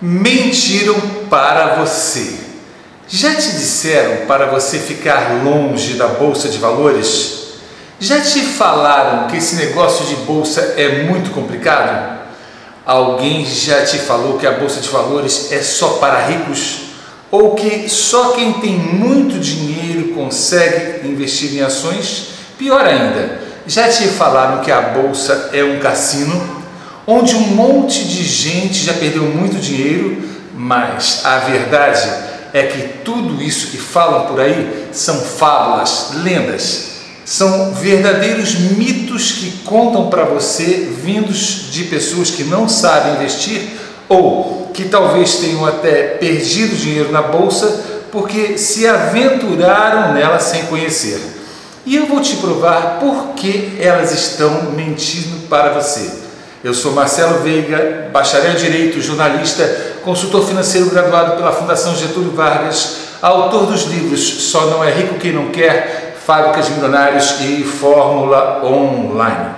Mentiram para você. Já te disseram para você ficar longe da bolsa de valores? Já te falaram que esse negócio de bolsa é muito complicado? Alguém já te falou que a bolsa de valores é só para ricos? Ou que só quem tem muito dinheiro consegue investir em ações? Pior ainda, já te falaram que a bolsa é um cassino? Onde um monte de gente já perdeu muito dinheiro, mas a verdade é que tudo isso que falam por aí são fábulas, lendas, são verdadeiros mitos que contam para você vindos de pessoas que não sabem investir ou que talvez tenham até perdido dinheiro na bolsa porque se aventuraram nela sem conhecer. E eu vou te provar por que elas estão mentindo para você. Eu sou Marcelo Veiga, bacharel em Direito, jornalista, consultor financeiro graduado pela Fundação Getúlio Vargas, autor dos livros Só Não É Rico Quem Não Quer, Fábricas Milionários e Fórmula Online.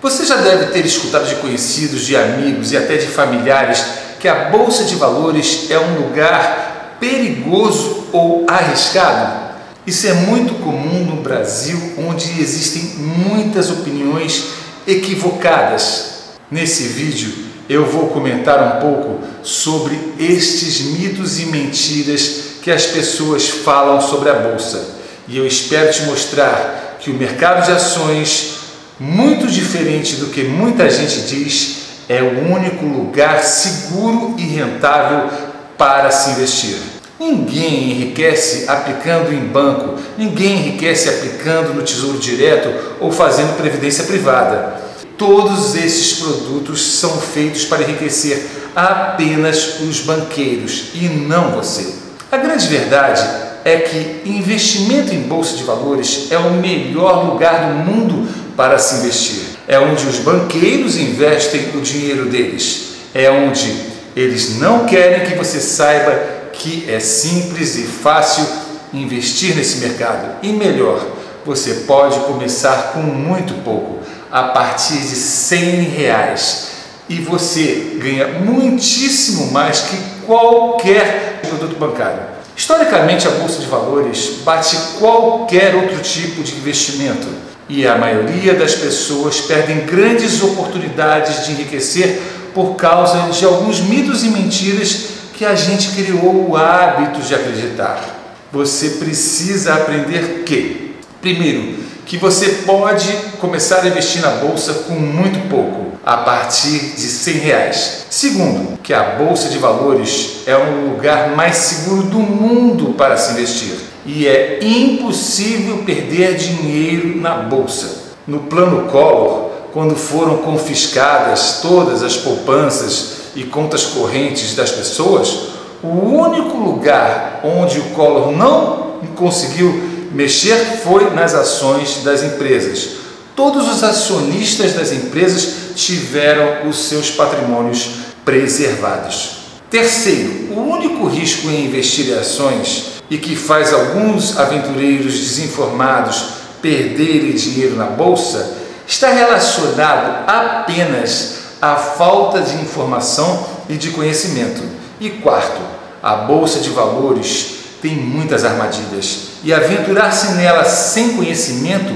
Você já deve ter escutado de conhecidos, de amigos e até de familiares que a Bolsa de Valores é um lugar perigoso ou arriscado. Isso é muito comum no Brasil, onde existem muitas opiniões equivocadas Nesse vídeo eu vou comentar um pouco sobre estes mitos e mentiras que as pessoas falam sobre a bolsa. E eu espero te mostrar que o mercado de ações, muito diferente do que muita gente diz, é o único lugar seguro e rentável para se investir. Ninguém enriquece aplicando em banco, ninguém enriquece aplicando no tesouro direto ou fazendo previdência privada. Todos esses produtos são feitos para enriquecer apenas os banqueiros e não você. A grande verdade é que investimento em bolsa de valores é o melhor lugar do mundo para se investir. É onde os banqueiros investem o dinheiro deles. É onde eles não querem que você saiba que é simples e fácil investir nesse mercado. E melhor, você pode começar com muito pouco a partir de 100 reais e você ganha muitíssimo mais que qualquer produto bancário. Historicamente, a bolsa de valores bate qualquer outro tipo de investimento e a maioria das pessoas perdem grandes oportunidades de enriquecer por causa de alguns mitos e mentiras que a gente criou o hábito de acreditar. Você precisa aprender que, primeiro, que você pode começar a investir na bolsa com muito pouco, a partir de 100 reais. Segundo, que a bolsa de valores é um lugar mais seguro do mundo para se investir e é impossível perder dinheiro na bolsa. No plano Collor, quando foram confiscadas todas as poupanças e contas correntes das pessoas, o único lugar onde o Collor não conseguiu Mexer foi nas ações das empresas. Todos os acionistas das empresas tiveram os seus patrimônios preservados. Terceiro, o único risco em investir em ações e que faz alguns aventureiros desinformados perderem dinheiro na bolsa está relacionado apenas à falta de informação e de conhecimento. E quarto, a bolsa de valores tem muitas armadilhas e aventurar-se nela sem conhecimento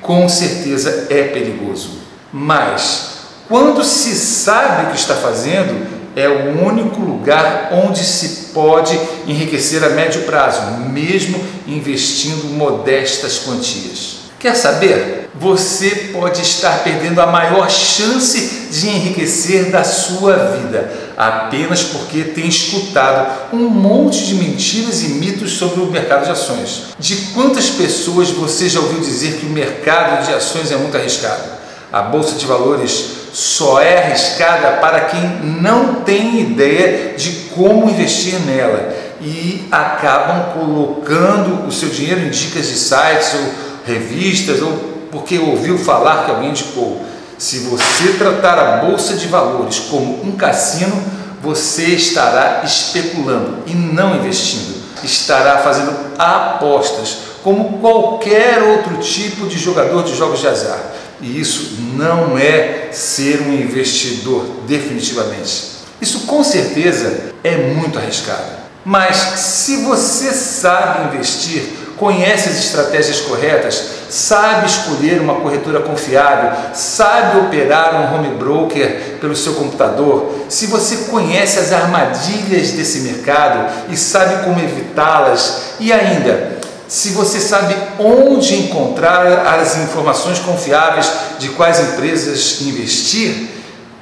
com certeza é perigoso. Mas quando se sabe o que está fazendo, é o único lugar onde se pode enriquecer a médio prazo, mesmo investindo modestas quantias. Quer saber? Você pode estar perdendo a maior chance de enriquecer da sua vida apenas porque tem escutado um monte de mentiras e mitos sobre o mercado de ações. De quantas pessoas você já ouviu dizer que o mercado de ações é muito arriscado? A bolsa de valores só é arriscada para quem não tem ideia de como investir nela e acabam colocando o seu dinheiro em dicas de sites ou revistas ou porque ouviu falar que alguém indicou. Se você tratar a bolsa de valores como um cassino, você estará especulando e não investindo. Estará fazendo apostas como qualquer outro tipo de jogador de jogos de azar. E isso não é ser um investidor, definitivamente. Isso com certeza é muito arriscado. Mas se você sabe investir, conhece as estratégias corretas, sabe escolher uma corretora confiável, sabe operar um home broker pelo seu computador, se você conhece as armadilhas desse mercado e sabe como evitá-las, e ainda, se você sabe onde encontrar as informações confiáveis de quais empresas investir,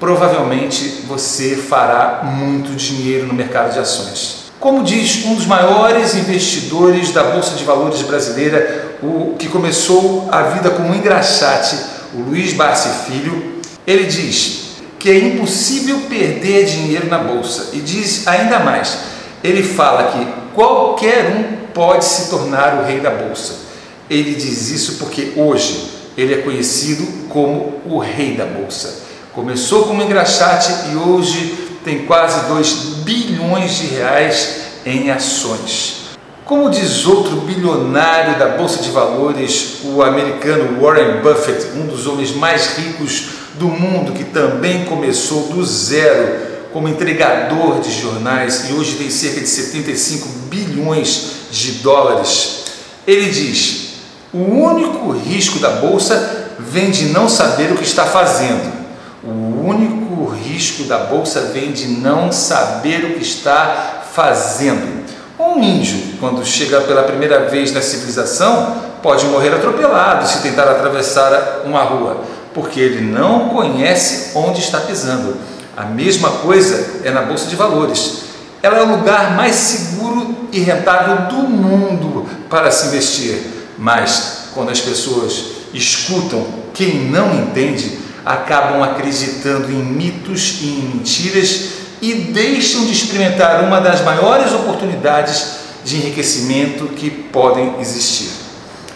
provavelmente você fará muito dinheiro no mercado de ações. Como diz um dos maiores investidores da Bolsa de Valores brasileira, o que começou a vida como um engraxate, o Luiz Barsi Filho, ele diz que é impossível perder dinheiro na bolsa e diz ainda mais, ele fala que qualquer um pode se tornar o rei da bolsa. Ele diz isso porque hoje ele é conhecido como o rei da bolsa. Começou como engraxate e hoje tem quase 2 bilhões de reais em ações. Como diz outro bilionário da Bolsa de Valores, o americano Warren Buffett, um dos homens mais ricos do mundo, que também começou do zero como entregador de jornais e hoje tem cerca de 75 bilhões de dólares. Ele diz: o único risco da bolsa vem de não saber o que está fazendo. O único risco da bolsa vem de não saber o que está fazendo. Um índio, quando chega pela primeira vez na civilização, pode morrer atropelado se tentar atravessar uma rua, porque ele não conhece onde está pisando. A mesma coisa é na bolsa de valores. Ela é o lugar mais seguro e rentável do mundo para se investir. Mas quando as pessoas escutam quem não entende, acabam acreditando em mitos e em mentiras e deixam de experimentar uma das maiores oportunidades de enriquecimento que podem existir.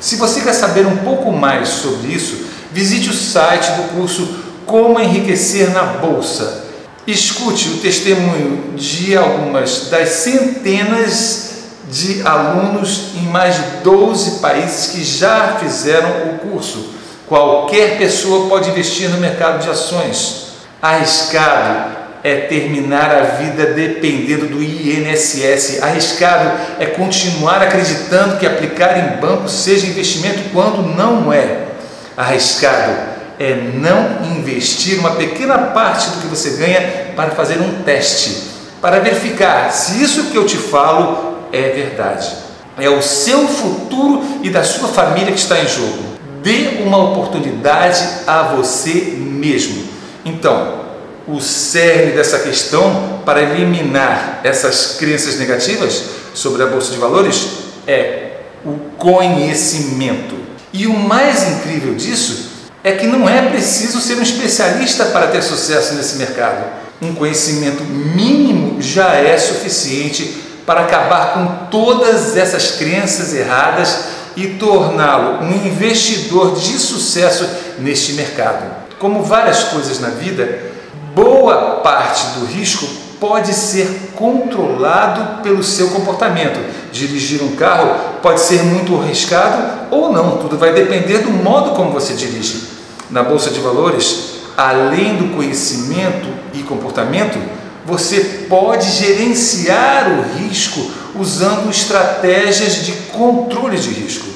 Se você quer saber um pouco mais sobre isso, visite o site do curso Como Enriquecer na Bolsa. Escute o testemunho de algumas das centenas de alunos em mais de 12 países que já fizeram o curso Qualquer pessoa pode investir no mercado de ações. Arriscado é terminar a vida dependendo do INSS. Arriscado é continuar acreditando que aplicar em banco seja investimento quando não é. Arriscado é não investir uma pequena parte do que você ganha para fazer um teste, para verificar se isso que eu te falo é verdade. É o seu futuro e da sua família que está em jogo. Dê uma oportunidade a você mesmo. Então, o cerne dessa questão para eliminar essas crenças negativas sobre a bolsa de valores é o conhecimento. E o mais incrível disso é que não é preciso ser um especialista para ter sucesso nesse mercado. Um conhecimento mínimo já é suficiente para acabar com todas essas crenças erradas e torná-lo um investidor de sucesso neste mercado. Como várias coisas na vida, boa parte do risco pode ser controlado pelo seu comportamento. Dirigir um carro pode ser muito arriscado ou não, tudo vai depender do modo como você dirige. Na bolsa de valores, além do conhecimento e comportamento, você pode gerenciar o risco usando estratégias de controle de risco.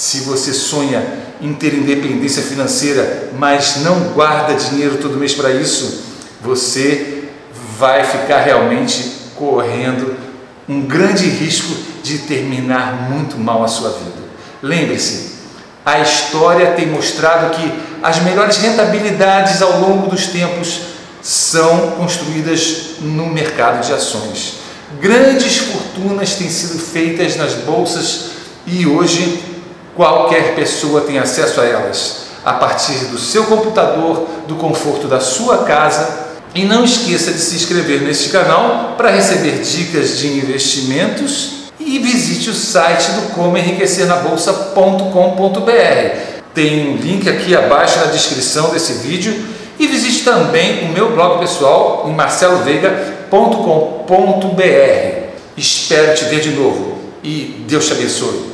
Se você sonha em ter independência financeira, mas não guarda dinheiro todo mês para isso, você vai ficar realmente correndo um grande risco de terminar muito mal a sua vida. Lembre-se, a história tem mostrado que as melhores rentabilidades ao longo dos tempos são construídas no mercado de ações. Grandes fortunas têm sido feitas nas bolsas e hoje qualquer pessoa tem acesso a elas a partir do seu computador, do conforto da sua casa. E não esqueça de se inscrever neste canal para receber dicas de investimentos e visite o site do como enriquecer na bolsa.com.br. Tem um link aqui abaixo na descrição desse vídeo e visite também o meu blog pessoal em marceloveiga.com.br. Espero te ver de novo e Deus te abençoe.